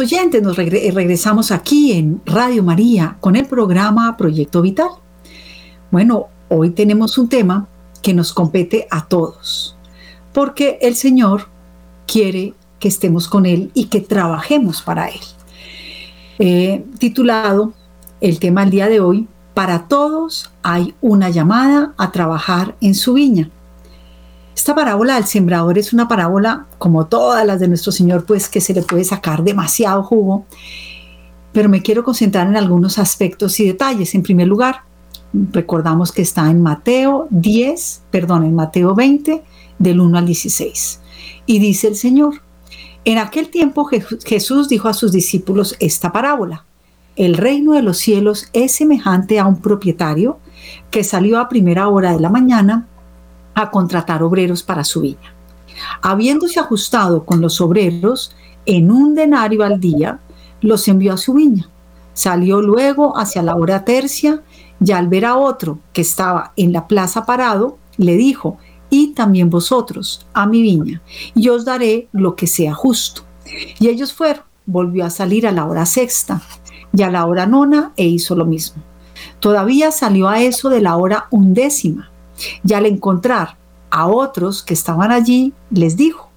¿Qué tal amigos oyentes? Nos regresamos aquí en Radio María con el programa Proyecto Vital. Bueno, hoy tenemos un tema que nos compete a todos, porque el Señor quiere que estemos con Él y que trabajemos para Él. Eh, titulado el tema del día de hoy, para todos hay una llamada a trabajar en su viña. Esta parábola del sembrador es una parábola, como todas las de nuestro Señor, pues que se le puede sacar demasiado jugo, pero me quiero concentrar en algunos aspectos y detalles. En primer lugar, recordamos que está en Mateo 10, perdón, en Mateo 20, del 1 al 16. Y dice el Señor, en aquel tiempo Jesús dijo a sus discípulos esta parábola. El reino de los cielos es semejante a un propietario que salió a primera hora de la mañana a contratar obreros para su viña. Habiéndose ajustado con los obreros en un denario al día, los envió a su viña. Salió luego hacia la hora tercia y al ver a otro que estaba en la plaza parado, le dijo, y también vosotros a mi viña, y os daré lo que sea justo. Y ellos fueron, volvió a salir a la hora sexta y a la hora nona e hizo lo mismo. Todavía salió a eso de la hora undécima, y al encontrar a otros que estaban allí, les dijo,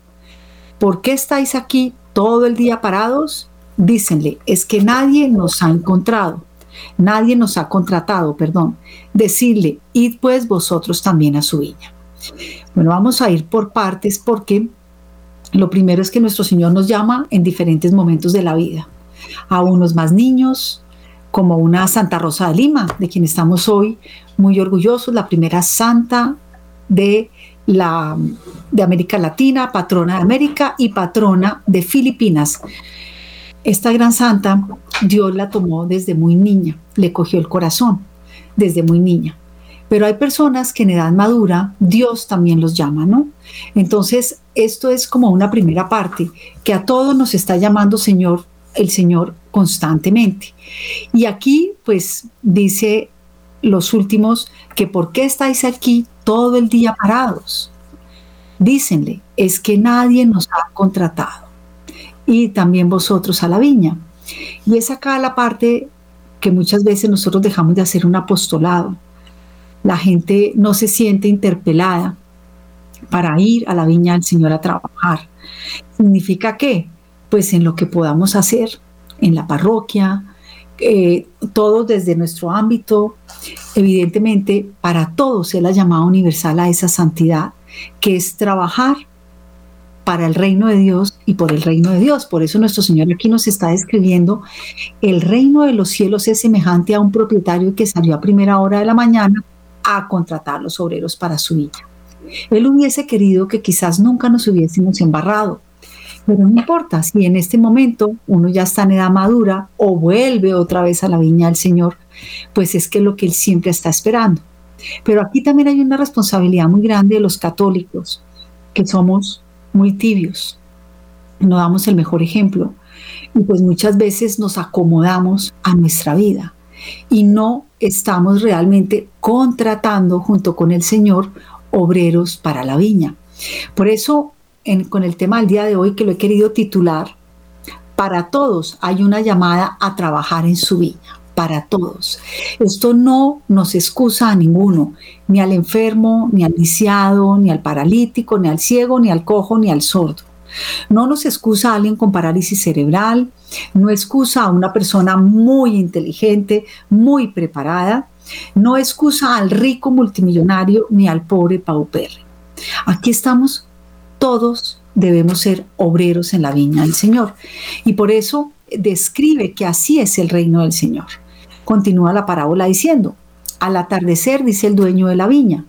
¿por qué estáis aquí todo el día parados? Dícenle, es que nadie nos ha encontrado, nadie nos ha contratado, perdón. Decirle, id pues vosotros también a su viña. Bueno, vamos a ir por partes porque lo primero es que nuestro Señor nos llama en diferentes momentos de la vida. A unos más niños, como una Santa Rosa de Lima, de quien estamos hoy muy orgullosos, la primera santa de, la, de América Latina, patrona de América y patrona de Filipinas. Esta gran santa, Dios la tomó desde muy niña, le cogió el corazón desde muy niña. Pero hay personas que en edad madura Dios también los llama, ¿no? Entonces, esto es como una primera parte, que a todos nos está llamando Señor, el Señor constantemente. Y aquí, pues, dice los últimos, que ¿por qué estáis aquí todo el día parados? Dícenle, es que nadie nos ha contratado. Y también vosotros a la viña. Y es acá la parte que muchas veces nosotros dejamos de hacer un apostolado la gente no se siente interpelada para ir a la viña del Señor a trabajar. ¿Significa qué? Pues en lo que podamos hacer, en la parroquia, eh, todos desde nuestro ámbito, evidentemente para todos es la llamada universal a esa santidad, que es trabajar para el reino de Dios y por el reino de Dios. Por eso nuestro Señor aquí nos está describiendo, el reino de los cielos es semejante a un propietario que salió a primera hora de la mañana a contratar los obreros para su vida. Él hubiese querido que quizás nunca nos hubiésemos embarrado, pero no importa si en este momento uno ya está en edad madura o vuelve otra vez a la viña del Señor, pues es que es lo que Él siempre está esperando. Pero aquí también hay una responsabilidad muy grande de los católicos, que somos muy tibios, no damos el mejor ejemplo y pues muchas veces nos acomodamos a nuestra vida y no estamos realmente contratando junto con el Señor obreros para la viña. Por eso, con el tema del día de hoy que lo he querido titular, para todos hay una llamada a trabajar en su viña, para todos. Esto no nos excusa a ninguno, ni al enfermo, ni al lisiado, ni al paralítico, ni al ciego, ni al cojo, ni al sordo. No nos excusa a alguien con parálisis cerebral, no excusa a una persona muy inteligente, muy preparada, no excusa al rico multimillonario ni al pobre paupérrimo. Aquí estamos todos debemos ser obreros en la viña del Señor. Y por eso describe que así es el reino del Señor. Continúa la parábola diciendo, al atardecer dice el dueño de la viña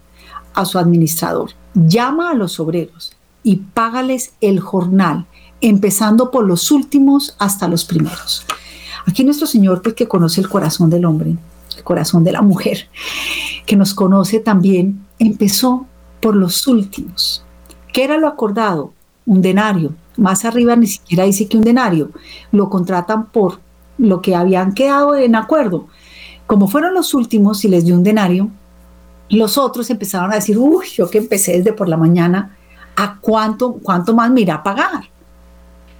a su administrador, llama a los obreros y págales el jornal, empezando por los últimos hasta los primeros. Aquí nuestro Señor, pues que conoce el corazón del hombre, el corazón de la mujer, que nos conoce también, empezó por los últimos. ¿Qué era lo acordado? Un denario. Más arriba ni siquiera dice que un denario. Lo contratan por lo que habían quedado en acuerdo. Como fueron los últimos y les dio un denario, los otros empezaron a decir, uy, yo que empecé desde por la mañana, ¿a cuánto, cuánto más me irá a pagar?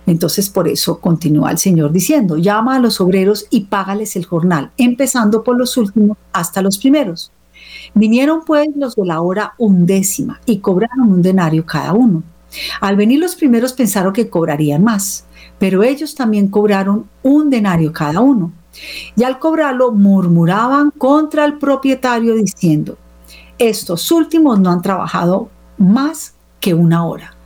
Entonces por eso continúa el Señor diciendo, llama a los obreros y págales el jornal, empezando por los últimos hasta los primeros. Vinieron pues los de la hora undécima y cobraron un denario cada uno. Al venir los primeros pensaron que cobrarían más, pero ellos también cobraron un denario cada uno. Y al cobrarlo murmuraban contra el propietario diciendo, estos últimos no han trabajado más que una hora.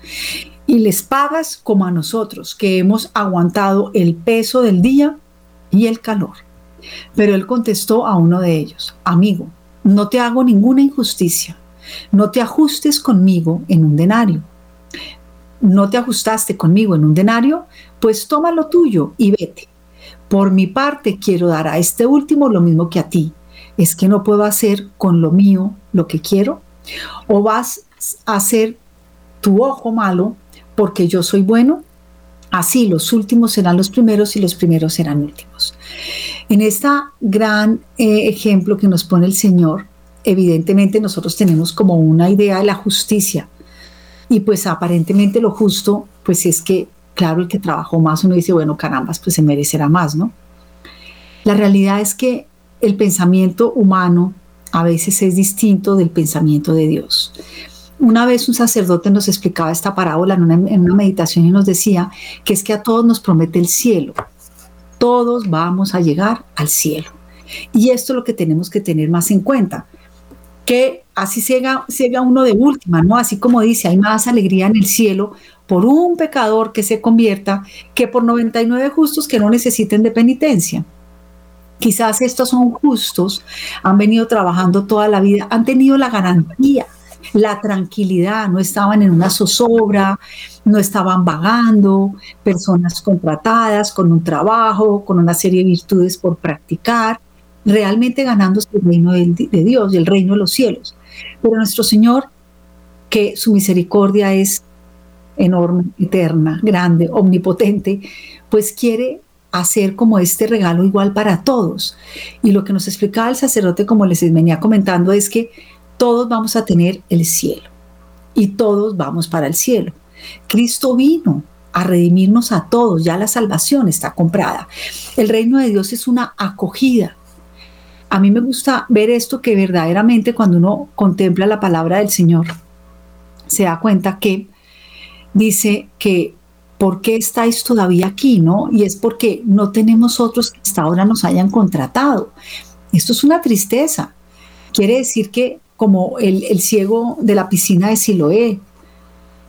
Y les pagas como a nosotros, que hemos aguantado el peso del día y el calor. Pero él contestó a uno de ellos, amigo, no te hago ninguna injusticia, no te ajustes conmigo en un denario. No te ajustaste conmigo en un denario, pues toma lo tuyo y vete. Por mi parte quiero dar a este último lo mismo que a ti. ¿Es que no puedo hacer con lo mío lo que quiero? ¿O vas a hacer tu ojo malo porque yo soy bueno? Así los últimos serán los primeros y los primeros serán últimos. En este gran eh, ejemplo que nos pone el Señor, evidentemente nosotros tenemos como una idea de la justicia. Y pues aparentemente lo justo, pues es que claro, el que trabajó más, uno dice, bueno, carambas, pues se merecerá más, ¿no? La realidad es que el pensamiento humano a veces es distinto del pensamiento de Dios. Una vez un sacerdote nos explicaba esta parábola una, en una, meditación y nos decía que es que a todos nos promete el cielo. Todos vamos a llegar al cielo. Y esto es lo que tenemos que tener más en cuenta. Que así llega, llega uno de última, ¿no? Así como dice, hay más alegría en el cielo por un pecador que se convierta que por 99 justos que no necesiten de penitencia. Quizás estos son justos, han venido trabajando toda la vida, han tenido la garantía, la tranquilidad, no estaban en una zozobra, no estaban vagando, personas contratadas con un trabajo, con una serie de virtudes por practicar, realmente ganándose el reino de, de Dios, el reino de los cielos. Pero nuestro Señor, que su misericordia es enorme, eterna, grande, omnipotente, pues quiere hacer como este regalo igual para todos. Y lo que nos explicaba el sacerdote, como les venía comentando, es que todos vamos a tener el cielo y todos vamos para el cielo. Cristo vino a redimirnos a todos, ya la salvación está comprada. El reino de Dios es una acogida. A mí me gusta ver esto que verdaderamente cuando uno contempla la palabra del Señor, se da cuenta que dice que ¿por qué estáis todavía aquí? ¿no? Y es porque no tenemos otros que hasta ahora nos hayan contratado. Esto es una tristeza. Quiere decir que como el, el ciego de la piscina de Siloé,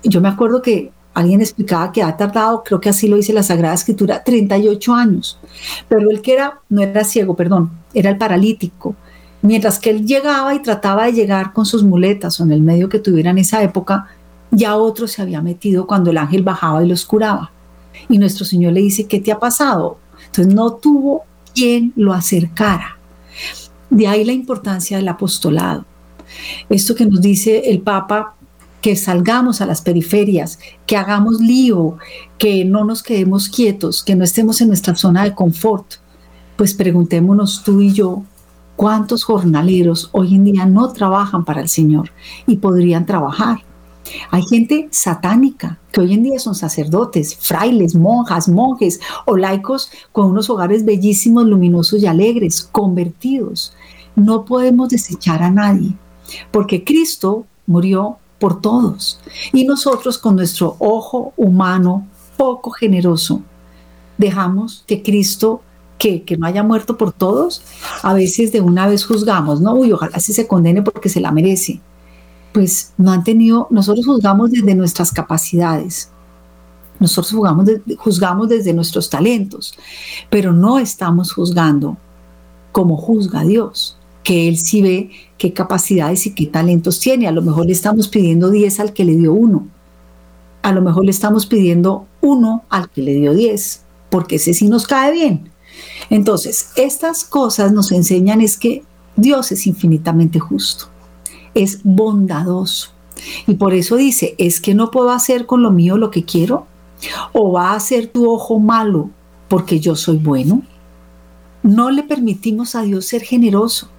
yo me acuerdo que alguien explicaba que ha tardado, creo que así lo dice la Sagrada Escritura, 38 años. Pero el que era, no era ciego, perdón, era el paralítico. Mientras que él llegaba y trataba de llegar con sus muletas o en el medio que tuviera en esa época, ya otro se había metido cuando el ángel bajaba y los curaba. Y nuestro Señor le dice, ¿qué te ha pasado? Entonces no tuvo quien lo acercara. De ahí la importancia del apostolado. Esto que nos dice el Papa, que salgamos a las periferias, que hagamos lío, que no nos quedemos quietos, que no estemos en nuestra zona de confort. Pues preguntémonos tú y yo, ¿cuántos jornaleros hoy en día no trabajan para el Señor y podrían trabajar? Hay gente satánica que hoy en día son sacerdotes, frailes, monjas, monjes o laicos con unos hogares bellísimos, luminosos y alegres, convertidos. No podemos desechar a nadie, porque Cristo murió por todos. Y nosotros con nuestro ojo humano poco generoso dejamos que Cristo que, que, no haya muerto por todos, a veces de una vez juzgamos, ¿no? Uy, ojalá sí se condene porque se la merece. Pues no han tenido, nosotros juzgamos desde nuestras capacidades, nosotros juzgamos, juzgamos desde nuestros talentos, pero no estamos juzgando como juzga Dios, que Él sí ve qué capacidades y qué talentos tiene. A lo mejor le estamos pidiendo 10 al que le dio uno. A lo mejor le estamos pidiendo uno al que le dio 10, porque ese sí nos cae bien. Entonces, estas cosas nos enseñan es que Dios es infinitamente justo es bondadoso. Y por eso dice, es que no puedo hacer con lo mío lo que quiero. O va a hacer tu ojo malo porque yo soy bueno. No le permitimos a Dios ser generoso.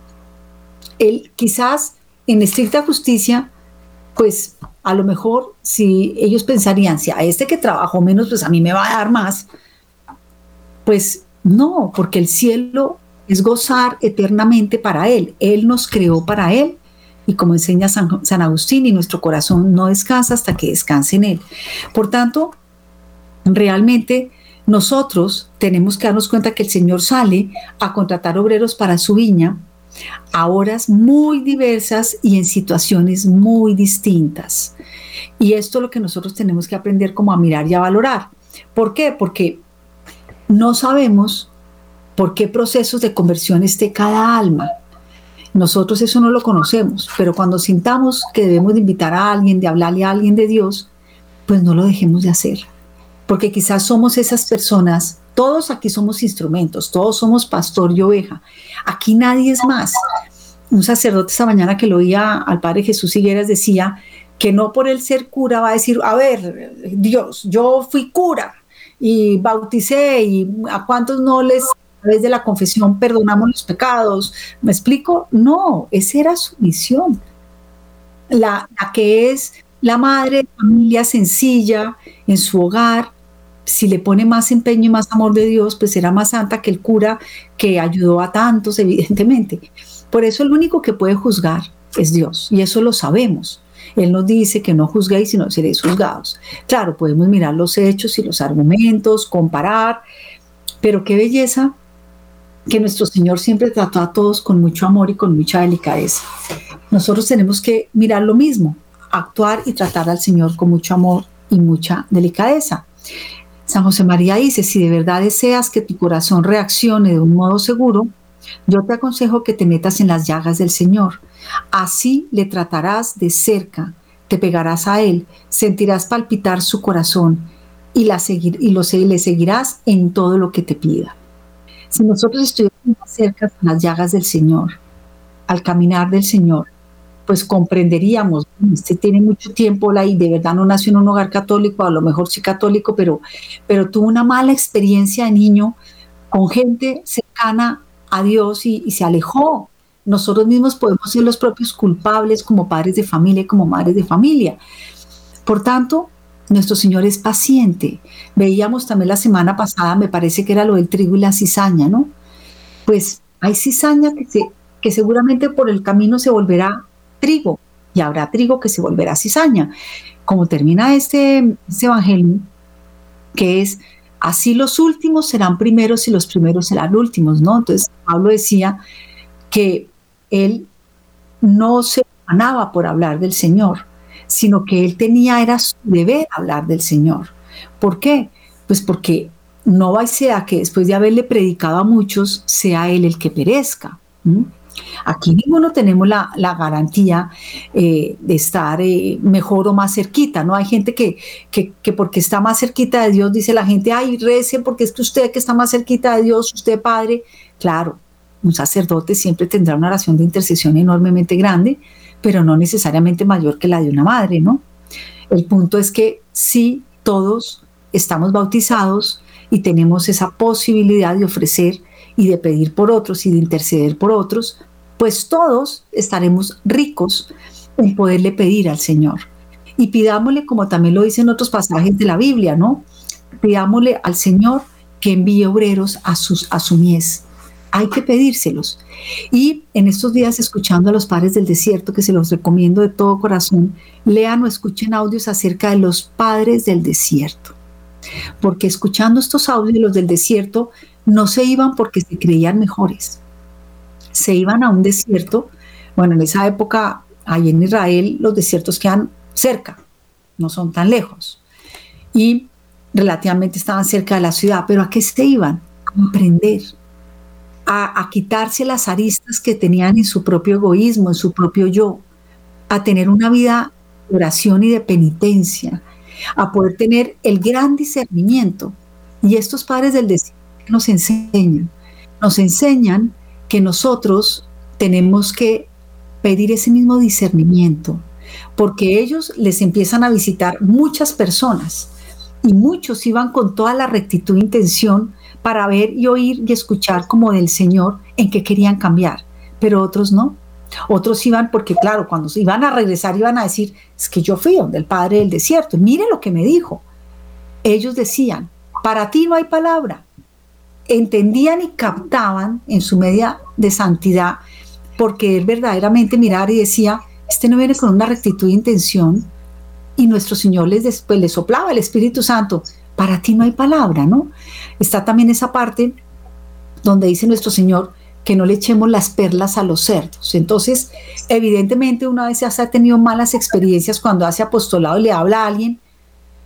Él quizás en estricta justicia, pues a lo mejor si ellos pensarían, si a este que trabajó menos, pues a mí me va a dar más, pues no, porque el cielo es gozar eternamente para Él. Él nos creó para Él. Y como enseña San, Agustín, y nuestro corazón no descansa hasta que descanse en Él. Por tanto, realmente nosotros tenemos que darnos cuenta que el Señor sale a contratar obreros para su viña a horas muy diversas y en situaciones muy distintas. Y esto es lo que nosotros tenemos que aprender como a mirar y a valorar. ¿Por qué? Porque no sabemos por qué procesos de conversión esté cada alma. Nosotros eso no lo conocemos, pero cuando sintamos que debemos de invitar a alguien, de hablarle a alguien de Dios, pues no lo dejemos de hacer. Porque quizás somos esas personas, todos aquí somos instrumentos, todos somos pastor y oveja. Aquí nadie es más. Un sacerdote esta mañana que lo oía al Padre Jesús Higueras decía que no por el ser cura va a decir, a ver, Dios, yo fui cura y bauticé y a cuántos no les a través de la confesión perdonamos los pecados. ¿Me explico? No, esa era su misión. La, que es la madre de familia sencilla en su hogar, si le pone más empeño y más amor de Dios, pues será más santa que el cura que ayudó a tantos, evidentemente. Por eso el único que puede juzgar es Dios, y eso lo sabemos. Él nos dice que no juzguéis, sino seréis juzgados. Claro, podemos mirar los hechos y los argumentos, comparar, pero qué belleza que nuestro Señor siempre trató a todos con mucho amor y con mucha delicadeza. Nosotros tenemos que mirar lo mismo, actuar y tratar al Señor con mucho amor y mucha delicadeza. San José María dice, si de verdad deseas que tu corazón reaccione de un modo seguro, yo te aconsejo que te metas en las llagas del Señor. Así le tratarás de cerca, te pegarás a Él, sentirás palpitar su corazón y, la seguir, y lo, le seguirás en todo lo que te pida. Si nosotros estuviéramos cerca de las llagas del Señor, al caminar del Señor, pues comprenderíamos, usted tiene mucho tiempo y de verdad no nació en un hogar católico, a lo mejor sí católico, pero, pero tuvo una mala experiencia de niño con gente cercana a Dios y, se alejó. Nosotros mismos podemos ser los propios culpables como padres de familia y como madres de familia. Por tanto, nuestro Señor es paciente. Veíamos también la semana pasada, me parece que era lo del trigo y la cizaña, ¿no? Pues hay cizaña que, que seguramente por el camino se volverá trigo y habrá trigo que se volverá cizaña. Como termina este, este evangelio, que es así los últimos serán primeros y los primeros serán últimos, ¿no? Entonces Pablo decía que él no se ganaba por hablar del Señor, sino que él tenía, era su deber hablar del Señor. ¿Por qué? Pues porque no va a ser que después de haberle predicado a muchos, sea él el que perezca. Aquí ninguno tenemos la, garantía eh, de estar eh, mejor o más cerquita, ¿no? Hay gente que, que, que, porque está más cerquita de Dios, dice la gente, ay, rece porque es que usted que está más cerquita de Dios, usted padre, claro, un sacerdote siempre tendrá una oración de intercesión enormemente grande, pero no necesariamente mayor que la de una madre, ¿no? El punto es que sí, todos estamos bautizados y tenemos esa posibilidad de ofrecer y de pedir por otros y de interceder por otros, pues todos estaremos ricos en poderle pedir al Señor. Y pidámosle, como también lo dicen otros pasajes de la Biblia, ¿no? Pidámosle al Señor que envíe obreros a, sus, su mies hay que pedírselos. Y en estos días, escuchando a los padres del desierto, que se los recomiendo de todo corazón, lean o escuchen audios acerca de los padres del desierto. Porque escuchando estos audios, los del desierto no se iban porque se creían mejores. Se iban a un desierto. Bueno, en esa época, ahí en Israel, los desiertos quedan cerca, no son tan lejos. Y relativamente estaban cerca de la ciudad. Pero ¿a qué se iban? A aprender a, quitarse las aristas que tenían en su propio egoísmo, en su propio yo, a tener una vida de oración y de penitencia, a poder tener el gran discernimiento. Y estos padres del desierto nos enseñan, nos enseñan que nosotros tenemos que pedir ese mismo discernimiento, porque ellos les empiezan a visitar muchas personas y muchos iban con toda la rectitud e intención para ver y oír y escuchar como del Señor en que querían cambiar, pero otros no. Otros iban porque, claro, cuando iban a regresar iban a decir, es que yo fui donde el Padre del desierto, mire lo que me dijo. Ellos decían, para ti no hay palabra. Entendían y captaban en su media de santidad, porque él verdaderamente mirar y decía, este no viene con una rectitud de intención, y nuestro Señor les después les soplaba el Espíritu Santo, para ti no hay palabra, ¿no? Está también esa parte donde dice nuestro Señor que no le echemos las perlas a los cerdos. Entonces, evidentemente una vez se ha tenido malas experiencias cuando hace apostolado y le habla a alguien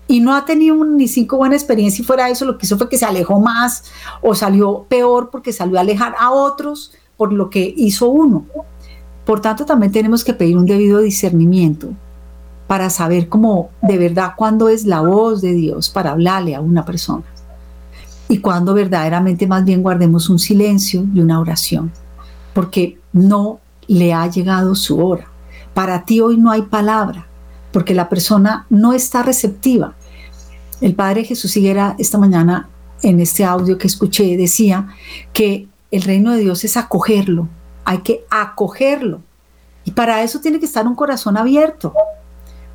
y no ha tenido ni cinco buenas experiencias y fuera de eso lo que hizo fue que se alejó más o salió peor porque salió a alejar a otros por lo que hizo uno. Por tanto, también tenemos que pedir un debido discernimiento para saber cómo de verdad cuándo es la voz de Dios para hablarle a una persona y cuando verdaderamente más bien guardemos un silencio y una oración, porque no le ha llegado su hora. Para ti hoy no hay palabra, porque la persona no está receptiva. El Padre Jesús Higuera esta mañana en este audio que escuché decía que el reino de Dios es acogerlo, hay que acogerlo. Y para eso tiene que estar un corazón abierto.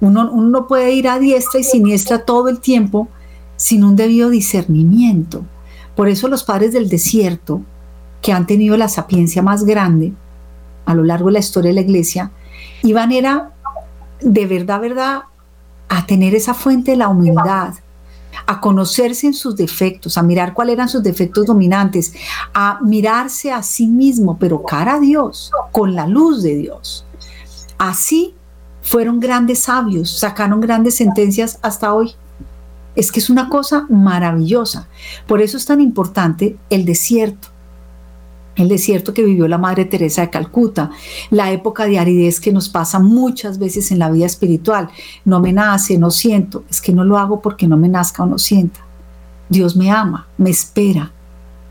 Uno, uno no puede ir a diestra y siniestra todo el tiempo sin un debido discernimiento. Por eso los padres del desierto, que han tenido la sapiencia más grande a lo largo de la historia de la iglesia, iban era de verdad, verdad, a tener esa fuente de la humildad, a conocerse en sus defectos, a mirar cuáles eran sus defectos dominantes, a mirarse a sí mismo, pero cara a Dios, con la luz de Dios. Así fueron grandes sabios, sacaron grandes sentencias hasta hoy. Es que es una cosa maravillosa. Por eso es tan importante el desierto. El desierto que vivió la Madre Teresa de Calcuta, la época de aridez que nos pasa muchas veces en la vida espiritual. No me nace, no siento. Es que no lo hago porque no me nazca o no sienta. Dios me ama, me espera.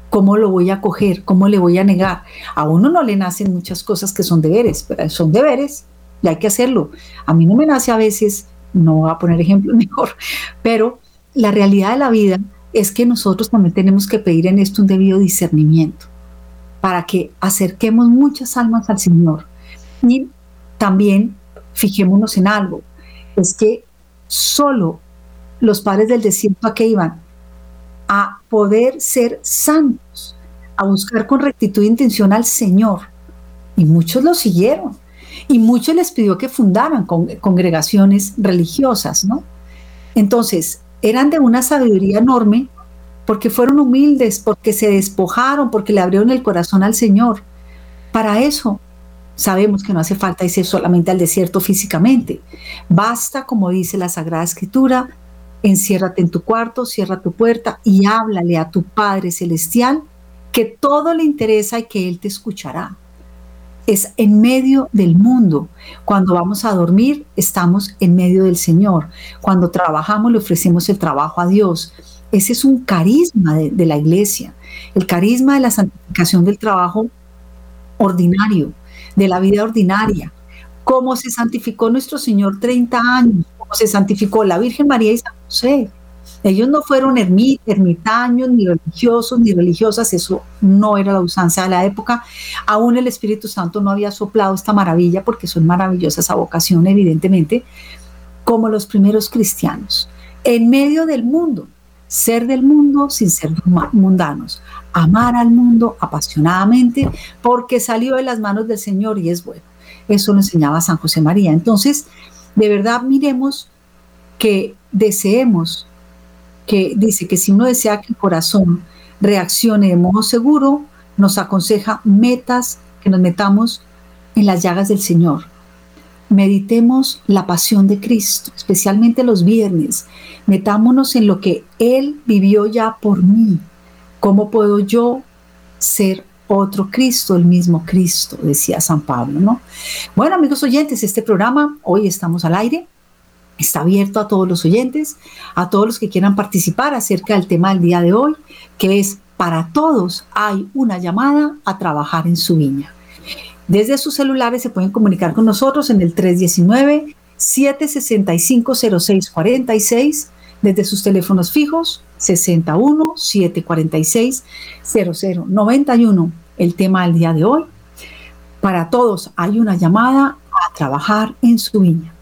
¿Cómo lo voy a coger? ¿Cómo le voy a negar? A uno no le nacen muchas cosas que son deberes, pero son deberes y hay que hacerlo. A mí no me nace a veces, no voy a poner ejemplo mejor, pero la realidad de la vida es que nosotros también tenemos que pedir en esto un debido discernimiento para que acerquemos muchas almas al Señor. Y también fijémonos en algo, es que solo los padres del desierto a que iban a poder ser santos, a buscar con rectitud e intención al Señor. Y muchos lo siguieron. Y muchos les pidió que fundaran congregaciones religiosas, ¿no? Entonces, eran de una sabiduría enorme porque fueron humildes, porque se despojaron, porque le abrieron el corazón al Señor. Para eso sabemos que no hace falta irse solamente al desierto físicamente. Basta, como dice la Sagrada Escritura, enciérrate en tu cuarto, cierra tu puerta y háblale a tu Padre Celestial que todo le interesa y que Él te escuchará es en medio del mundo. Cuando vamos a dormir, estamos en medio del Señor. Cuando trabajamos, le ofrecemos el trabajo a Dios. Ese es un carisma de, la iglesia, el carisma de la santificación del trabajo ordinario, de la vida ordinaria. Cómo se santificó nuestro Señor 30 años, cómo se santificó la Virgen María y San José. Ellos no fueron ermitaños, ni religiosos, ni religiosas, eso no era la usanza de la época. Aún el Espíritu Santo no había soplado esta maravilla, porque son maravillosas esa vocación, evidentemente, como los primeros cristianos. En medio del mundo, ser del mundo sin ser mundanos, amar al mundo apasionadamente, porque salió de las manos del Señor y es bueno. Eso lo enseñaba San José María. Entonces, de verdad, miremos que deseemos que dice que si uno desea que el corazón reaccione de modo seguro, nos aconseja metas, que nos metamos en las llagas del Señor. Meditemos la pasión de Cristo, especialmente los viernes. Metámonos en lo que Él vivió ya por mí. ¿Cómo puedo yo ser otro Cristo, el mismo Cristo? Decía San Pablo, ¿no? Bueno, amigos oyentes, este programa, hoy estamos al aire Está abierto a todos los oyentes, a todos los que quieran participar acerca del tema del día de hoy, que es para todos hay una llamada a trabajar en su viña. Desde sus celulares se pueden comunicar con nosotros en el 319 765 0646 desde sus teléfonos fijos 61 746 0091. El tema del día de hoy Para todos hay una llamada a trabajar en su viña.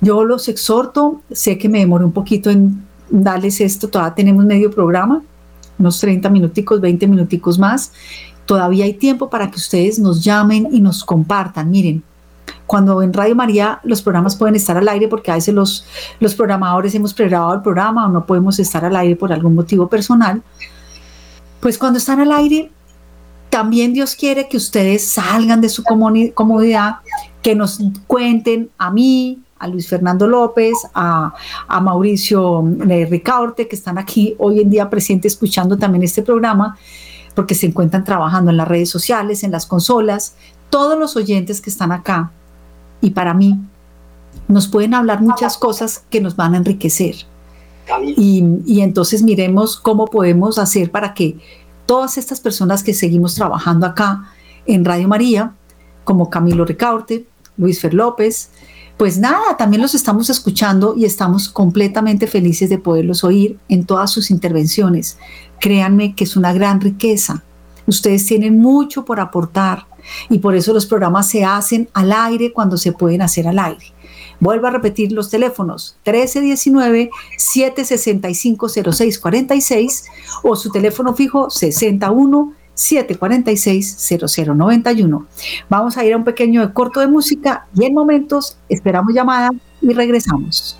Yo los exhorto, sé que me demoré un poquito en darles esto, todavía tenemos medio programa, unos 30 minuticos, 20 minuticos más. Todavía hay tiempo para que ustedes nos llamen y nos compartan. Miren, cuando en Radio María los programas pueden estar al aire porque a veces los, los programadores hemos pregrabado el programa o no podemos estar al aire por algún motivo personal, pues cuando están al aire, también Dios quiere que ustedes salgan de su comodidad, que nos cuenten a mí, a Luis Fernando López, a, a Mauricio eh, Ricaurte, que están aquí hoy en día presentes escuchando también este programa, porque se encuentran trabajando en las redes sociales, en las consolas, todos los oyentes que están acá y para mí nos pueden hablar muchas cosas que nos van a enriquecer. Y, entonces miremos cómo podemos hacer para que todas estas personas que seguimos trabajando acá en Radio María, como Camilo Ricaurte, Luis Fer López, pues nada, también los estamos escuchando y estamos completamente felices de poderlos oír en todas sus intervenciones. Créanme que es una gran riqueza. Ustedes tienen mucho por aportar y por eso los programas se hacen al aire cuando se pueden hacer al aire. Vuelvo a repetir los teléfonos 1319-765-0646 o su teléfono fijo 61 746-0091. Vamos a ir a un pequeño corto de música y en momentos esperamos llamada y regresamos.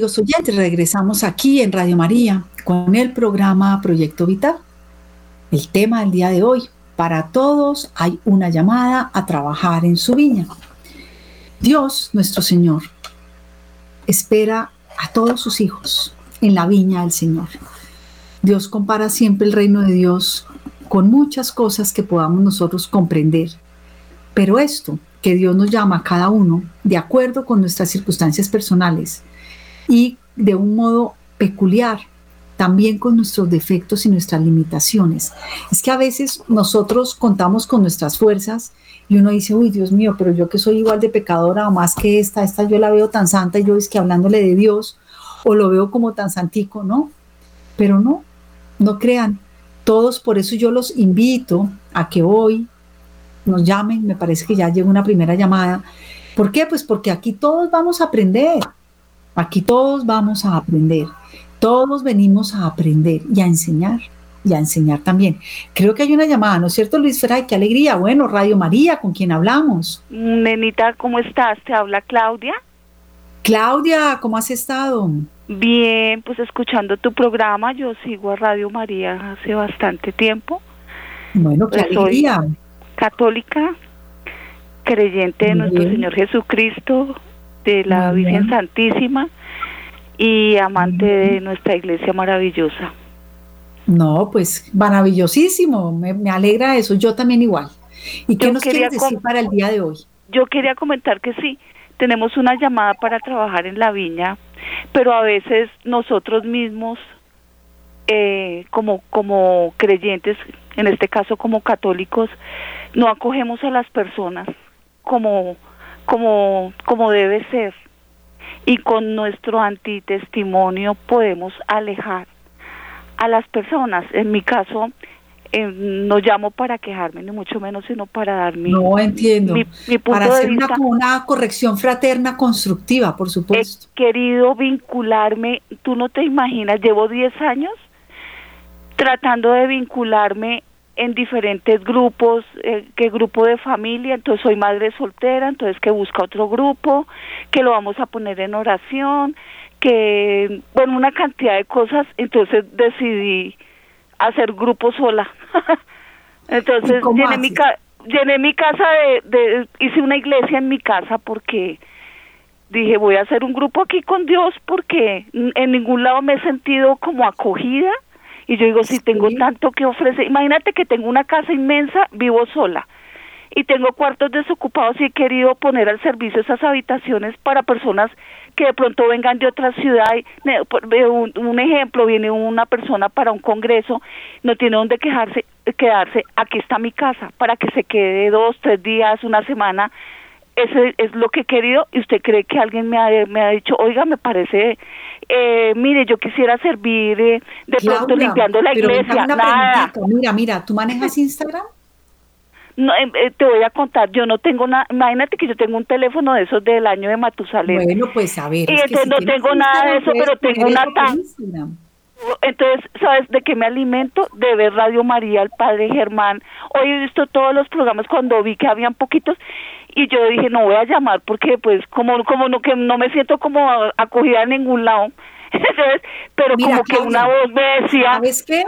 Amigos oyentes, regresamos aquí en Radio María con el programa Proyecto Vital. El tema del día de hoy, para todos hay una llamada a trabajar en su viña. Dios, nuestro Señor, espera a todos sus hijos en la viña del Señor. Dios compara siempre el reino de Dios con muchas cosas que podamos nosotros comprender. Pero esto, que Dios nos llama a cada uno de acuerdo con nuestras circunstancias personales, y de un modo peculiar, también con nuestros defectos y nuestras limitaciones. Es que a veces nosotros contamos con nuestras fuerzas y uno dice, uy, Dios mío, pero yo que soy igual de pecadora o más que esta, esta yo la veo tan santa y yo es que hablándole de Dios o lo veo como tan santico, ¿no? Pero no, no crean. Todos, por eso yo los invito a que hoy nos llamen, me parece que ya llegó una primera llamada. ¿Por qué? Pues porque aquí todos vamos a aprender. Aquí todos vamos a aprender, todos venimos a aprender y a enseñar y a enseñar también. Creo que hay una llamada, ¿no es cierto, Luis Feray? Qué alegría. Bueno, Radio María, ¿con quién hablamos? Nenita, ¿cómo estás? Te habla Claudia. Claudia, ¿cómo has estado? Bien, pues escuchando tu programa, yo sigo a Radio María hace bastante tiempo. Bueno, qué pues alegría. Soy católica, creyente de nuestro Señor Jesucristo, de la Virgen Santísima y amante de nuestra iglesia maravillosa. No, pues maravillosísimo, me, alegra eso, yo también igual. ¿Y qué nos quieres decir para el día de hoy? Yo quería comentar que sí, tenemos una llamada para trabajar en la viña, pero a veces nosotros mismos, eh, como, como creyentes, en este caso como católicos, no acogemos a las personas como como, como debe ser. Y con nuestro antitestimonio podemos alejar a las personas. En mi caso, eh, no llamo para quejarme, ni mucho menos, sino para dar mi, no, entiendo. para hacer Una, una corrección fraterna constructiva, por supuesto. He querido vincularme, tú no te imaginas, llevo 10 años tratando de vincularme en diferentes grupos, eh, que grupo de familia, entonces soy madre soltera, entonces que busca otro grupo, que lo vamos a poner en oración, que, bueno, una cantidad de cosas, entonces decidí hacer grupo sola. entonces llené mi, llené mi casa de, de, hice una iglesia en mi casa porque dije voy a hacer un grupo aquí con Dios porque en ningún lado me he sentido como acogida y yo digo, si tengo tanto que ofrecer, imagínate que tengo una casa inmensa, vivo sola y tengo cuartos desocupados y he querido poner al servicio esas habitaciones para personas que de pronto vengan de otra ciudad. Un, un ejemplo, viene una persona para un congreso, no tiene dónde quejarse, quedarse, aquí está mi casa, para que se quede dos, tres días, una semana eso es lo que he querido y usted cree que alguien me ha, me ha dicho, oiga, me parece, eh, mire, yo quisiera servir eh, de pronto limpiando la iglesia. Nada. Mira, mira, ¿tú manejas Instagram? No, eh, te voy a contar, yo no tengo nada, imagínate que yo tengo un teléfono de esos del año de Matusalén. Bueno, pues a ver. Y entonces no tengo nada de eso, pero tengo una tan... Entonces, ¿sabes de qué me alimento? De ver Radio María, el Padre Germán. Hoy he visto todos los programas cuando vi que habían poquitos y yo dije no voy a llamar porque pues como como no que no me siento como acogida en ningún lado pero como que una voz me decía sabes qué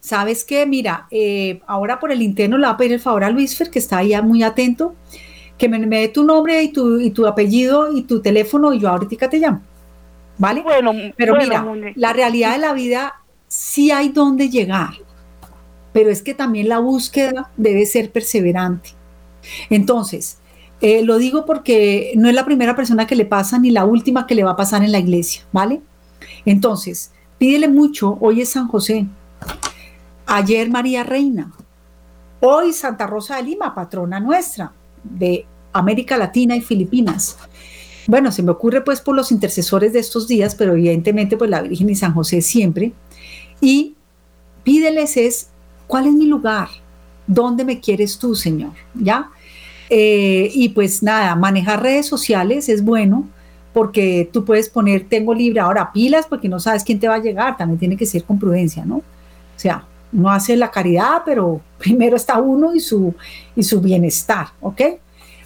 sabes qué mira eh, ahora por el interno le voy a pedir el favor a Luis Fer que está ahí muy atento que me, dé tu nombre y tu y tu apellido y tu teléfono y yo ahorita te llamo vale bueno pero mira la realidad de la vida sí hay donde llegar pero es que también la búsqueda debe ser perseverante. Entonces eh, lo digo porque no es la primera persona que le pasa ni la última que le va a pasar en la iglesia, ¿vale? Entonces, pídele mucho, hoy es San José, ayer María Reina, hoy Santa Rosa de Lima, patrona nuestra de América Latina y Filipinas. Bueno, se me ocurre pues por los intercesores de estos días, pero evidentemente pues la Virgen y San José siempre. Y pídeles es, ¿cuál es mi lugar? ¿Dónde me quieres tú, Señor? ¿Ya? Eh, y pues nada, manejar redes sociales es bueno porque tú puedes poner tengo libre ahora pilas porque no sabes quién te va a llegar, también tiene que ser con prudencia, ¿no? O sea, no hace la caridad, pero primero está uno y su, y su bienestar, ¿ok?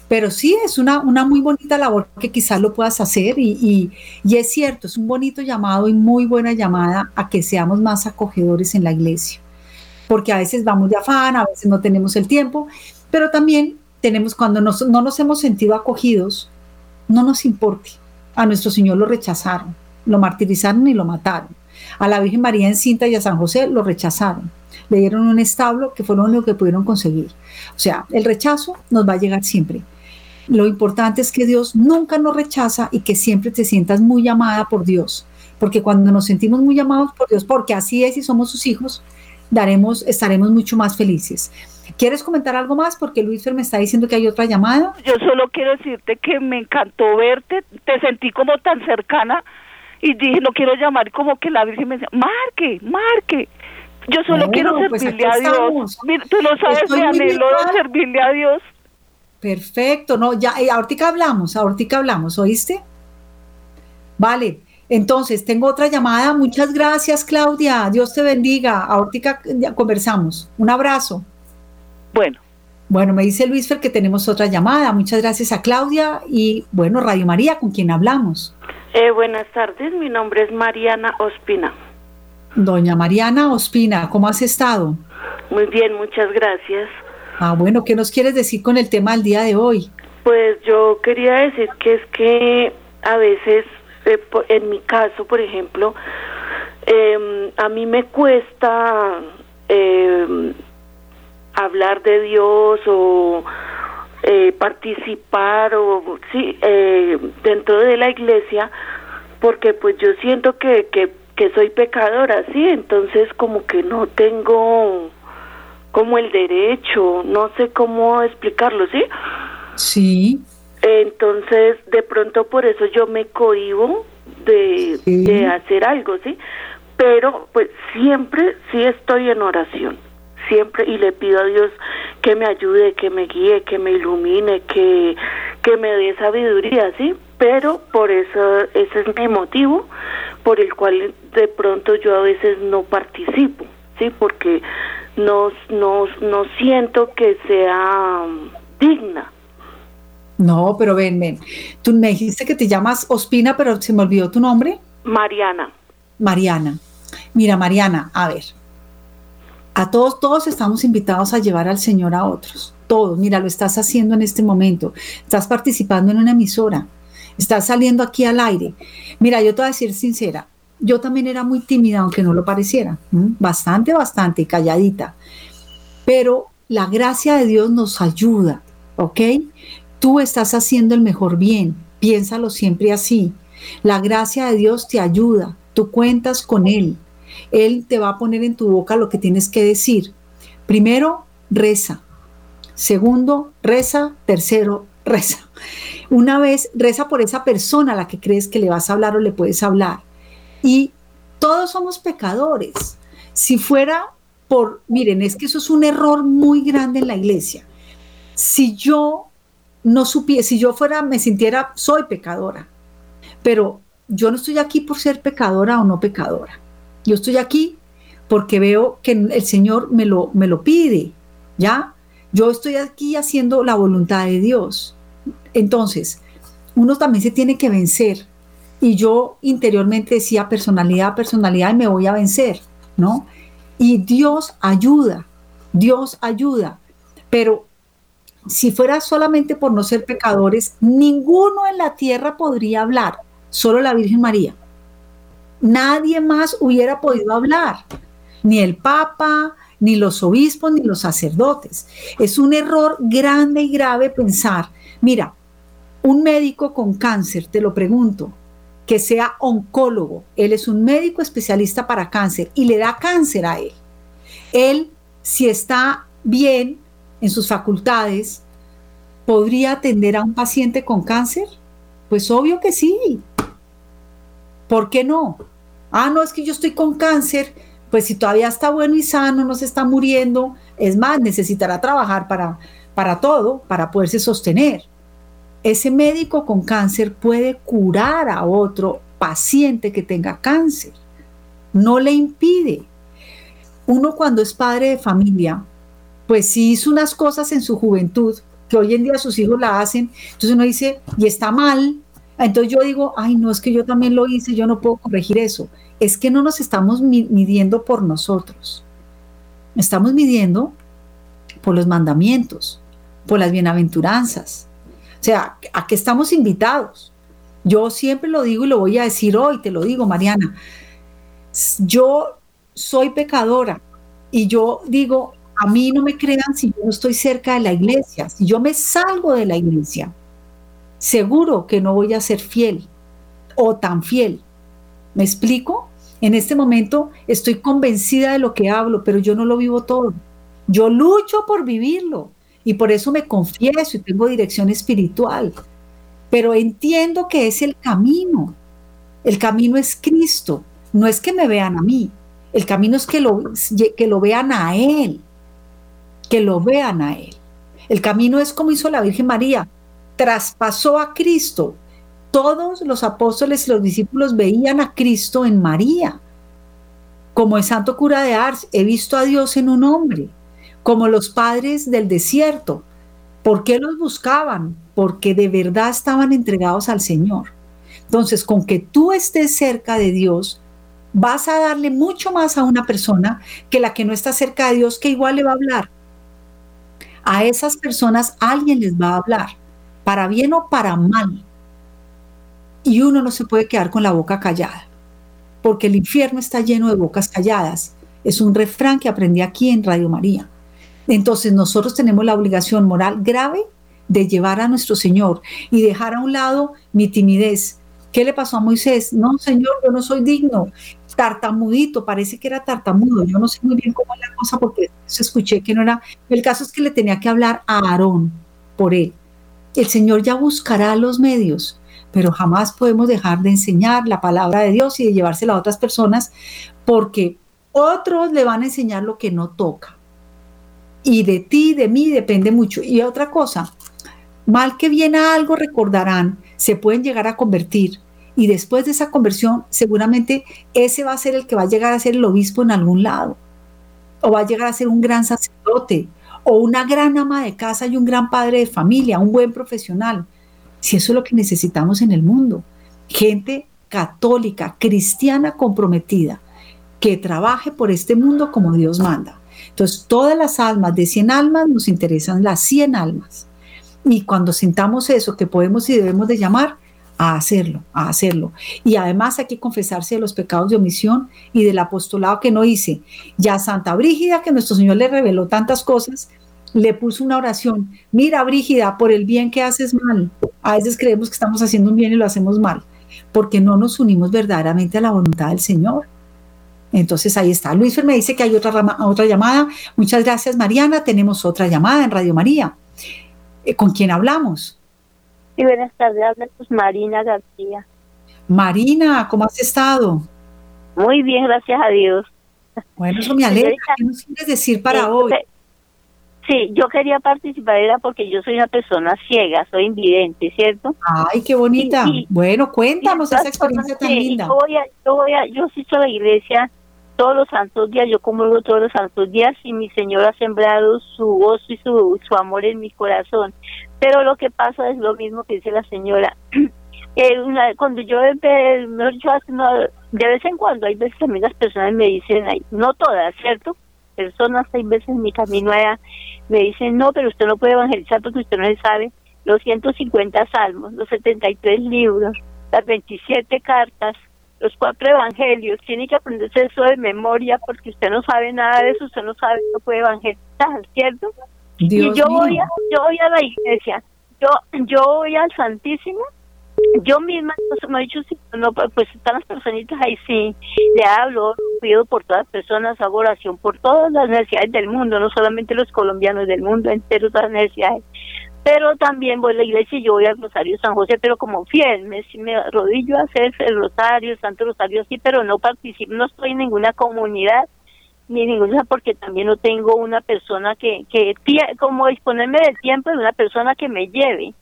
Pero sí es una, una muy bonita labor que quizás lo puedas hacer y, y, y es cierto, es un bonito llamado y muy buena llamada a que seamos más acogedores en la iglesia, porque a veces vamos de afán, a veces no tenemos el tiempo, pero también tenemos, cuando no nos hemos sentido acogidos, no nos importe. A nuestro Señor lo rechazaron, lo martirizaron y lo mataron. A la Virgen María encinta y a San José lo rechazaron. Le dieron un establo que fue lo que pudieron conseguir. O sea, el rechazo nos va a llegar siempre. Lo importante es que Dios nunca nos rechaza y que siempre te sientas muy amada por Dios. Porque cuando nos sentimos muy amados por Dios, porque así es y somos sus hijos, daremos, estaremos mucho más felices. ¿Quieres comentar algo más? Porque Luis me está diciendo que hay otra llamada. Yo solo quiero decirte que me encantó verte, te sentí como tan cercana y dije, no quiero llamar como que la Virgen me dice, marque, marque. Yo solo quiero pues servirle a Dios. tú no sabes mi anhelo de servirle a Dios. Perfecto, no, ya, eh, ahorita hablamos, ahorita hablamos, ¿oíste? Vale, entonces tengo otra llamada. Muchas gracias, Claudia. Dios te bendiga. Ahorita conversamos. Un abrazo. Bueno. Bueno, me dice Luis Fer que tenemos otra llamada. Muchas gracias a Claudia y bueno, Radio María, ¿con quien hablamos? Eh, buenas tardes, mi nombre es Mariana Ospina. Doña Mariana Ospina, ¿cómo has estado? Muy bien, muchas gracias. Ah, bueno, ¿qué nos quieres decir con el tema del día de hoy? Pues yo quería decir que es que a veces, eh, en mi caso, por ejemplo, em, a mí me cuesta eh, hablar de Dios o eh, participar o sí eh, dentro de la iglesia porque pues yo siento que, que, que soy pecadora sí entonces como que no tengo como el derecho no sé cómo explicarlo sí sí. Entonces de pronto por eso yo me cohibo de, de hacer algo sí pero pues siempre sí estoy en oración siempre y le pido a Dios que me ayude, que me guíe, que me ilumine, que, que me dé sabiduría, ¿sí? Pero por eso ese es mi motivo por el cual de pronto yo a veces no participo, ¿sí? Porque no, no, no siento que sea digna. No, pero ven, ven. Tú me dijiste que te llamas Ospina, pero se me olvidó tu nombre. Mariana. Mariana. Mira, Mariana, a ver. A todos, todos estamos invitados a llevar al Señor a otros. Todos. Mira, lo estás haciendo en este momento. Estás participando en una emisora. Estás saliendo aquí al aire. Mira, yo te voy a decir sincera. Yo también era muy tímida, aunque no lo pareciera. Bastante, bastante calladita. Pero la gracia de Dios nos ayuda, ¿ok? Tú estás haciendo el mejor bien. Piénsalo siempre así. La gracia de Dios te ayuda. Tú cuentas con Él. Él te va a poner en tu boca lo que tienes que decir. Primero, reza. Segundo, reza. Tercero, reza. Una vez, reza por esa persona a la que crees que le vas a hablar o le puedes hablar. Y todos somos pecadores. Si fuera por, miren, es que eso es un error muy grande en la iglesia. Si yo no supiera, si yo fuera, me sintiera, soy pecadora, pero yo no estoy aquí por ser pecadora o no pecadora. Yo estoy aquí porque veo que el Señor me lo, me lo pide, ¿ya? Yo estoy aquí haciendo la voluntad de Dios. Entonces, uno también se tiene que vencer. Y yo interiormente decía personalidad, personalidad, y me voy a vencer, ¿no? Y Dios ayuda, Dios ayuda. Pero si fuera solamente por no ser pecadores, ninguno en la tierra podría hablar, solo la Virgen María. Nadie más hubiera podido hablar, ni el Papa, ni los obispos, ni los sacerdotes. Es un error grande y grave pensar, mira, un médico con cáncer, te lo pregunto, que sea oncólogo, él es un médico especialista para cáncer y le da cáncer a él. Él, si está bien, en sus facultades, ¿podría atender a un paciente con cáncer? Pues obvio que sí. ¿Por qué no? Ah, no, es que yo estoy con cáncer, pues si todavía está bueno y sano, no se está muriendo, es más, necesitará trabajar para, para todo, para poderse sostener. Ese médico con cáncer puede curar a otro paciente que tenga cáncer. No le impide. Uno cuando es padre de familia, pues sí hizo unas cosas en su juventud que hoy en día sus hijos la hacen, entonces uno dice, y está mal. Entonces yo digo, ay, no, es que yo también lo hice, yo no puedo corregir eso. Es que no nos estamos midiendo por nosotros. Estamos midiendo por los mandamientos, por las bienaventuranzas. O sea, ¿a qué estamos invitados? Yo siempre lo digo y lo voy a decir hoy, te lo digo, Mariana. Yo soy pecadora y yo digo, a mí no me crean si yo no estoy cerca de la iglesia. Si yo me salgo de la iglesia, seguro que no voy a ser fiel o tan fiel. ¿Me explico? En este momento estoy convencida de lo que hablo, pero yo no lo vivo todo. Yo lucho por vivirlo y por eso me confieso y tengo dirección espiritual. Pero entiendo que es el camino. El camino es Cristo. No es que me vean a mí. El camino es que lo, que lo vean a Él que lo vean a Él. El camino es como hizo la Virgen María, traspasó a Cristo. Todos los apóstoles y los discípulos veían a Cristo en María. Como el santo cura de Ars, he visto a Dios en un hombre, como los padres del desierto. ¿Por qué los buscaban? Porque de verdad estaban entregados al Señor. Entonces, con que tú estés cerca de Dios, vas a darle mucho más a una persona que la que no está cerca de Dios, que igual le va a hablar a esas personas alguien les va a hablar, para bien o para mal. Y uno no se puede quedar con la boca callada, porque el infierno está lleno de bocas calladas. Es un refrán que aprendí aquí en Radio María. Entonces nosotros tenemos la obligación moral grave de llevar a nuestro Señor y dejar a un lado mi timidez. ¿Qué le pasó a Moisés? No, Señor, yo no soy digno tartamudito, parece que era tartamudo, yo no sé muy bien cómo es la cosa porque escuché que no era, el caso es que le tenía que hablar a Aarón por él. El Señor ya buscará los medios, pero jamás podemos dejar de enseñar la palabra de Dios y de llevársela a otras personas porque otros le van a enseñar lo que no toca. Y de ti, de mí, depende mucho. Y otra cosa, mal que viene algo recordarán, se pueden llegar a convertir. Y después de esa conversión, seguramente ese va a ser el que va a llegar a ser el obispo en algún lado. O va a llegar a ser un gran sacerdote, o una gran ama de casa y un gran padre de familia, un buen profesional. Si eso es lo que necesitamos en el mundo. Gente católica, cristiana comprometida, que trabaje por este mundo como Dios manda. Entonces, todas las almas, de 100 almas, nos interesan las 100 almas. Y cuando sintamos eso, que podemos y debemos de llamar, a hacerlo, a hacerlo. Y además hay que confesarse de los pecados de omisión y del apostolado que no hice. Ya Santa Brígida, que nuestro Señor le reveló tantas cosas, le puso una oración. Mira, Brígida, por el bien que haces mal. A veces creemos que estamos haciendo un bien y lo hacemos mal, porque no nos unimos verdaderamente a la voluntad del Señor. Entonces ahí está. Luis me dice que hay otra, otra llamada. Muchas gracias, Mariana. Tenemos otra llamada en Radio María. Eh, ¿Con quién hablamos? Sí, buenas tardes. Habla pues Marina García. Marina, ¿cómo has estado? Muy bien, gracias a Dios. Bueno, eso me alegra. ¿Qué nos quieres decir para hoy? Sí, yo quería participar, era porque yo soy una persona ciega, soy invidente, ¿cierto? Ay, qué bonita. bueno, cuéntanos esa experiencia tan linda. Yo, voy a, yo, voy a, yo asisto a la iglesia todos los santos días, yo comulgo todos los santos días y mi Señor ha sembrado su gozo y su, su amor en mi corazón. Pero lo que pasa es lo mismo que dice la señora. Eh, cuando yo, de vez en cuando, hay veces también las personas me dicen, no todas, ¿cierto? Personas, hay veces en mi camino allá, me dicen, no, pero usted no puede evangelizar porque usted no le sabe los 150 salmos, los 73 libros, las 27 cartas, los cuatro evangelios, tiene que aprenderse eso de memoria porque usted no sabe nada de eso, usted no sabe, no puede evangelizar, ¿cierto? Y yo voy a, yo voy a la iglesia, yo, yo voy al Santísimo, yo misma, pues, me ha dicho, no, pues están las personitas ahí, sí, le hablo, pido por todas las personas, hago oración por todas las necesidades del mundo, no solamente los colombianos del mundo entero, todas las necesidades. Pero también voy a la iglesia y yo voy al Rosario San José, pero como fiel, me, me arrodillo a hacer el Rosario, Santo Rosario, sí, pero no participo, no estoy en ninguna comunidad, ni ninguna, porque también no tengo una persona que, que como disponerme del tiempo de una persona que me lleve.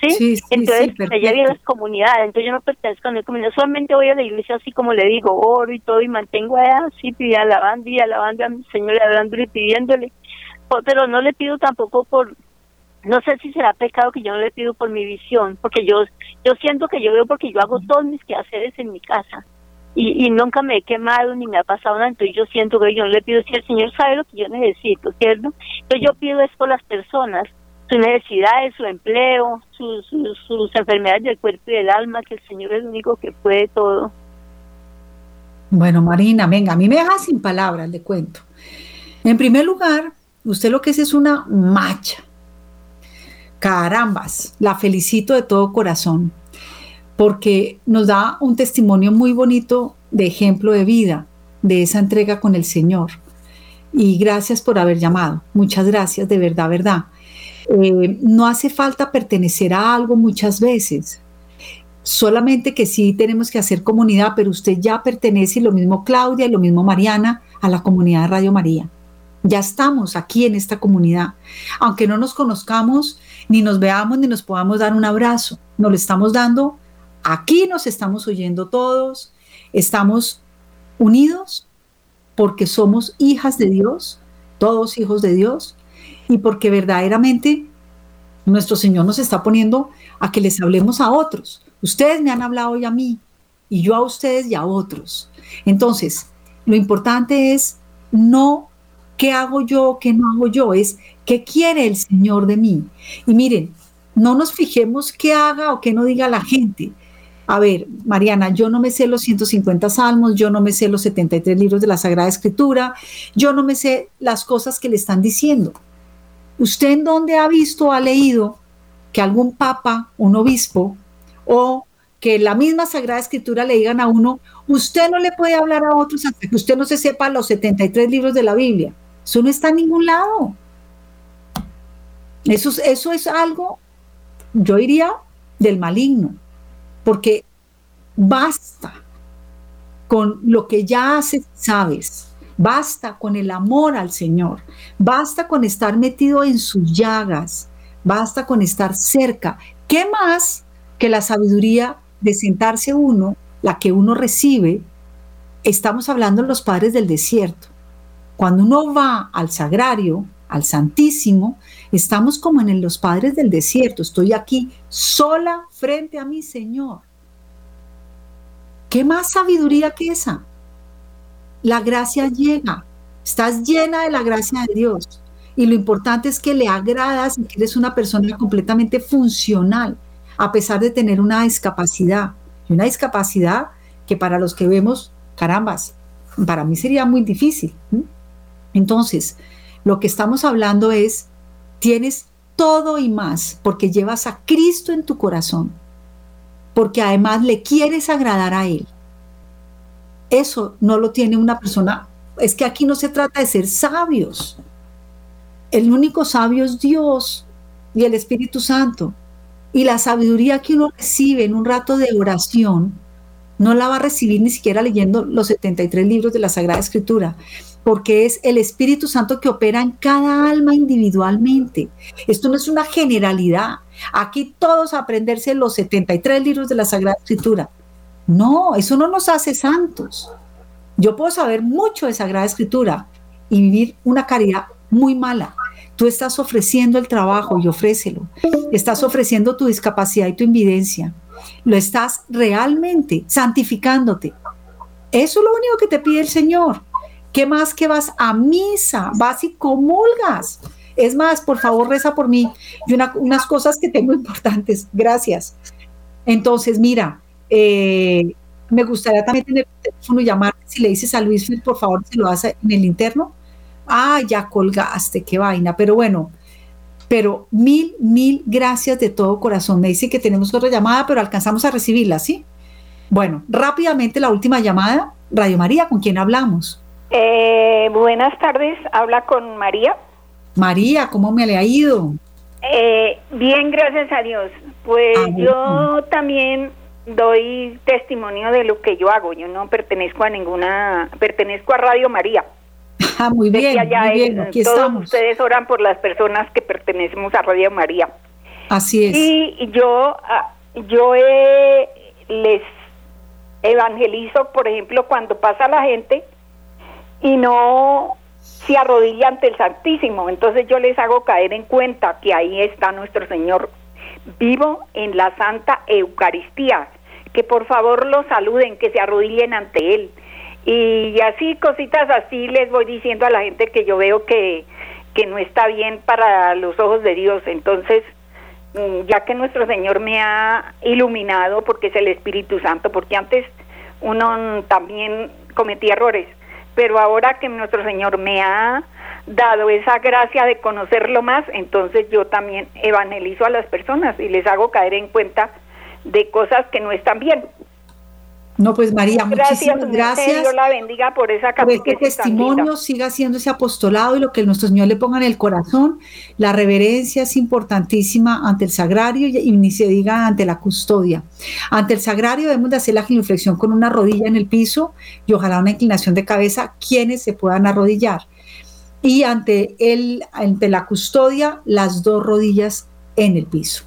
¿Sí? entonces me lleve a las comunidades, entonces yo no pertenezco a ninguna comunidad, solamente voy a la iglesia así como le digo, oro y todo, y mantengo allá así, alabando y alabando a mi Señor, alabándole y pidiéndole, pero no le pido tampoco por no sé si será pecado que yo no le pido por mi visión, porque yo yo siento que yo veo porque yo hago todos mis quehaceres en mi casa y, y nunca me he quemado ni me ha pasado nada, entonces yo siento que yo no le pido si el Señor sabe lo que yo necesito, ¿cierto? Entonces yo pido es por las personas, sus necesidades, su empleo, sus, sus, enfermedades del cuerpo y del alma, que el Señor es el único que puede todo. Bueno, Marina, venga, a mí me deja sin palabras, le cuento. En primer lugar, usted lo que es es una macha carambas, la felicito de todo corazón, porque nos da un testimonio muy bonito de ejemplo de vida, de esa entrega con el Señor. Y gracias por haber llamado. Muchas gracias, de verdad, verdad. Eh, no hace falta pertenecer a algo muchas veces. Solamente que sí tenemos que hacer comunidad, pero usted ya pertenece, y lo mismo Claudia y lo mismo Mariana, a la comunidad de Radio María. Ya estamos aquí en esta comunidad. Aunque no nos conozcamos, ni nos veamos, ni nos podamos dar un abrazo. Nos lo estamos dando. Aquí nos estamos oyendo todos. Estamos unidos porque somos hijas de Dios, todos hijos de Dios, y porque verdaderamente nuestro Señor nos está poniendo a que les hablemos a otros. Ustedes me han hablado hoy a mí y yo a ustedes y a otros. Entonces, lo importante es no ¿Qué hago yo? ¿Qué no hago yo? Es ¿qué quiere el Señor de mí? Y miren, no nos fijemos qué haga o qué no diga la gente. A ver, Mariana, yo no me sé los 150 salmos, yo no me sé los 73 libros de la Sagrada Escritura, yo no me sé las cosas que le están diciendo. ¿Usted en dónde ha visto o ha leído que algún papa, un obispo o que la misma Sagrada Escritura le digan a uno, usted no le puede hablar a otros hasta que usted no se sepa los 73 libros de la Biblia? Eso no está en ningún lado. Eso, eso es algo, yo diría, del maligno, porque basta con lo que ya haces, sabes. Basta con el amor al Señor. Basta con estar metido en sus llagas. Basta con estar cerca. ¿Qué más que la sabiduría de sentarse uno, la que uno recibe? Estamos hablando de los padres del desierto. Cuando uno va al sagrario, al Santísimo, estamos como en los padres del desierto. Estoy aquí sola frente a mi Señor. ¿Qué más sabiduría que esa? La gracia llega. Estás llena de la gracia de Dios. Y lo importante es que le agradas y que eres una persona completamente funcional, a pesar de tener una discapacidad. Una discapacidad que para los que vemos, carambas, para mí sería muy difícil. Entonces, lo que estamos hablando es, tienes todo y más, porque llevas a Cristo en tu corazón, porque además le quieres agradar a Él. Eso no lo tiene una persona. Es que aquí no se trata de ser sabios. El único sabio es Dios y el Espíritu Santo. Y la sabiduría que uno recibe en un rato de oración, no la va a recibir ni siquiera leyendo los 73 libros de la Sagrada Escritura, porque es el Espíritu Santo que opera en cada alma individualmente. Esto no es una generalidad. Aquí todos aprenderse los 73 libros de la Sagrada Escritura. No, eso no nos hace santos. Yo puedo saber mucho de Sagrada Escritura y vivir una caridad muy mala. Tú estás ofreciendo el trabajo y ofrécelo. Estás ofreciendo tu discapacidad y tu invidencia. Lo estás realmente santificándote. Eso es lo único que te pide el Señor. ¿Qué más que vas a misa? Vas y comulgas. Es más, por favor, reza por mí. Y unas cosas que tengo importantes. Gracias. Entonces, mira, eh, me gustaría también tener el teléfono y llamar. Si le dices a Luis, por favor, se lo hace en el interno. Ah, ya colgaste, qué vaina. Pero bueno, pero mil, mil gracias de todo corazón. Me dice que tenemos otra llamada, pero alcanzamos a recibirla, ¿sí? Bueno, rápidamente la última llamada. Radio María, ¿con quién hablamos? Eh, buenas tardes, habla con María. María, ¿cómo me le ha ido? Eh, bien, gracias a Dios. Pues yo también doy testimonio de lo que yo hago. Yo no pertenezco a ninguna, pertenezco a Radio María. Ah, muy bien, muy bien, aquí todos estamos. ustedes oran por las personas que pertenecemos a Radio María. Así es. Y yo, ah, yo les evangelizo, por ejemplo, cuando pasa la gente y no se arrodilla ante el Santísimo. Entonces yo les hago caer en cuenta que ahí está nuestro Señor vivo en la Santa Eucaristía. Que por favor lo saluden, que se arrodillen ante Él. Y así, cositas así, les voy diciendo a la gente que yo veo que, que no está bien para los ojos de Dios. Entonces, mm, ya que nuestro Señor me ha iluminado, porque es el Espíritu Santo, porque antes uno también cometía errores, pero ahora que nuestro Señor me ha dado esa gracia de conocerlo más, entonces yo también evangelizo a las personas y les hago caer en cuenta de cosas que no están bien. No, pues María, muchísimas gracias. Dios la bendiga por esa por este testimonio, siga haciendo ese apostolado y lo que nuestro Señor le ponga en el corazón. La reverencia es importantísima ante el sagrario y ni se diga ante la custodia. Ante el sagrario debemos de hacer la genuflexión con una rodilla en el piso y ojalá una inclinación de cabeza, quienes se puedan arrodillar. Y ante, el, ante la custodia, las dos rodillas en el piso.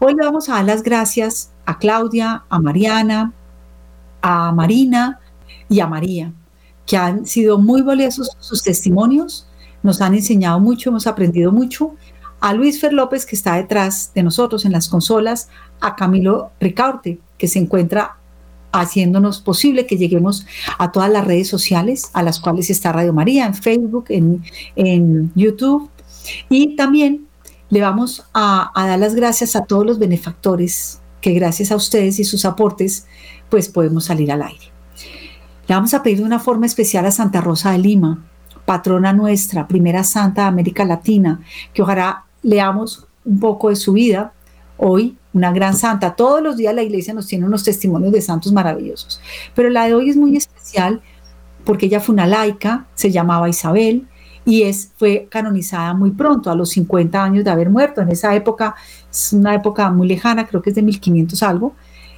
Hoy le vamos a dar las gracias a Claudia, a Mariana, a Marina y a María, que han sido muy valiosos sus testimonios, nos han enseñado mucho, hemos aprendido mucho, a Luis Fer López, que está detrás de nosotros en las consolas, a Camilo Ricaurte, que se encuentra haciéndonos posible que lleguemos a todas las redes sociales a las cuales está Radio María, en Facebook, en, en YouTube. Y también le vamos a, a dar las gracias a todos los benefactores que gracias a ustedes y sus aportes pues podemos salir al aire. Le vamos a pedir de una forma especial a Santa Rosa de Lima, patrona nuestra, primera santa de América Latina, que ojalá leamos un poco de su vida. Hoy, una gran santa. Todos los días la iglesia nos tiene unos testimonios de santos maravillosos, pero la de hoy es muy especial porque ella fue una laica, se llamaba Isabel, y es, fue canonizada muy pronto, a los 50 años de haber muerto. En esa época, es una época muy lejana, creo que es de 1500 algo,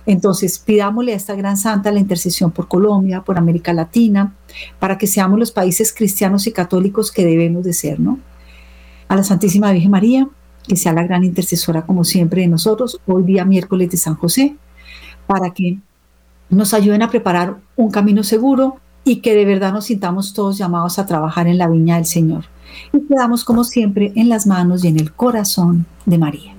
entonces, pidámosle a esta gran santa la intercesión por Colombia, por América Latina, para que seamos los países cristianos y católicos que debemos de ser, ¿no? A la Santísima Virgen María, que sea la gran intercesora como siempre de nosotros, hoy día miércoles de San José, para que nos ayuden a preparar un camino seguro y que de verdad nos sintamos todos llamados a trabajar en la viña del Señor. Y quedamos como siempre en las manos y en el corazón de María.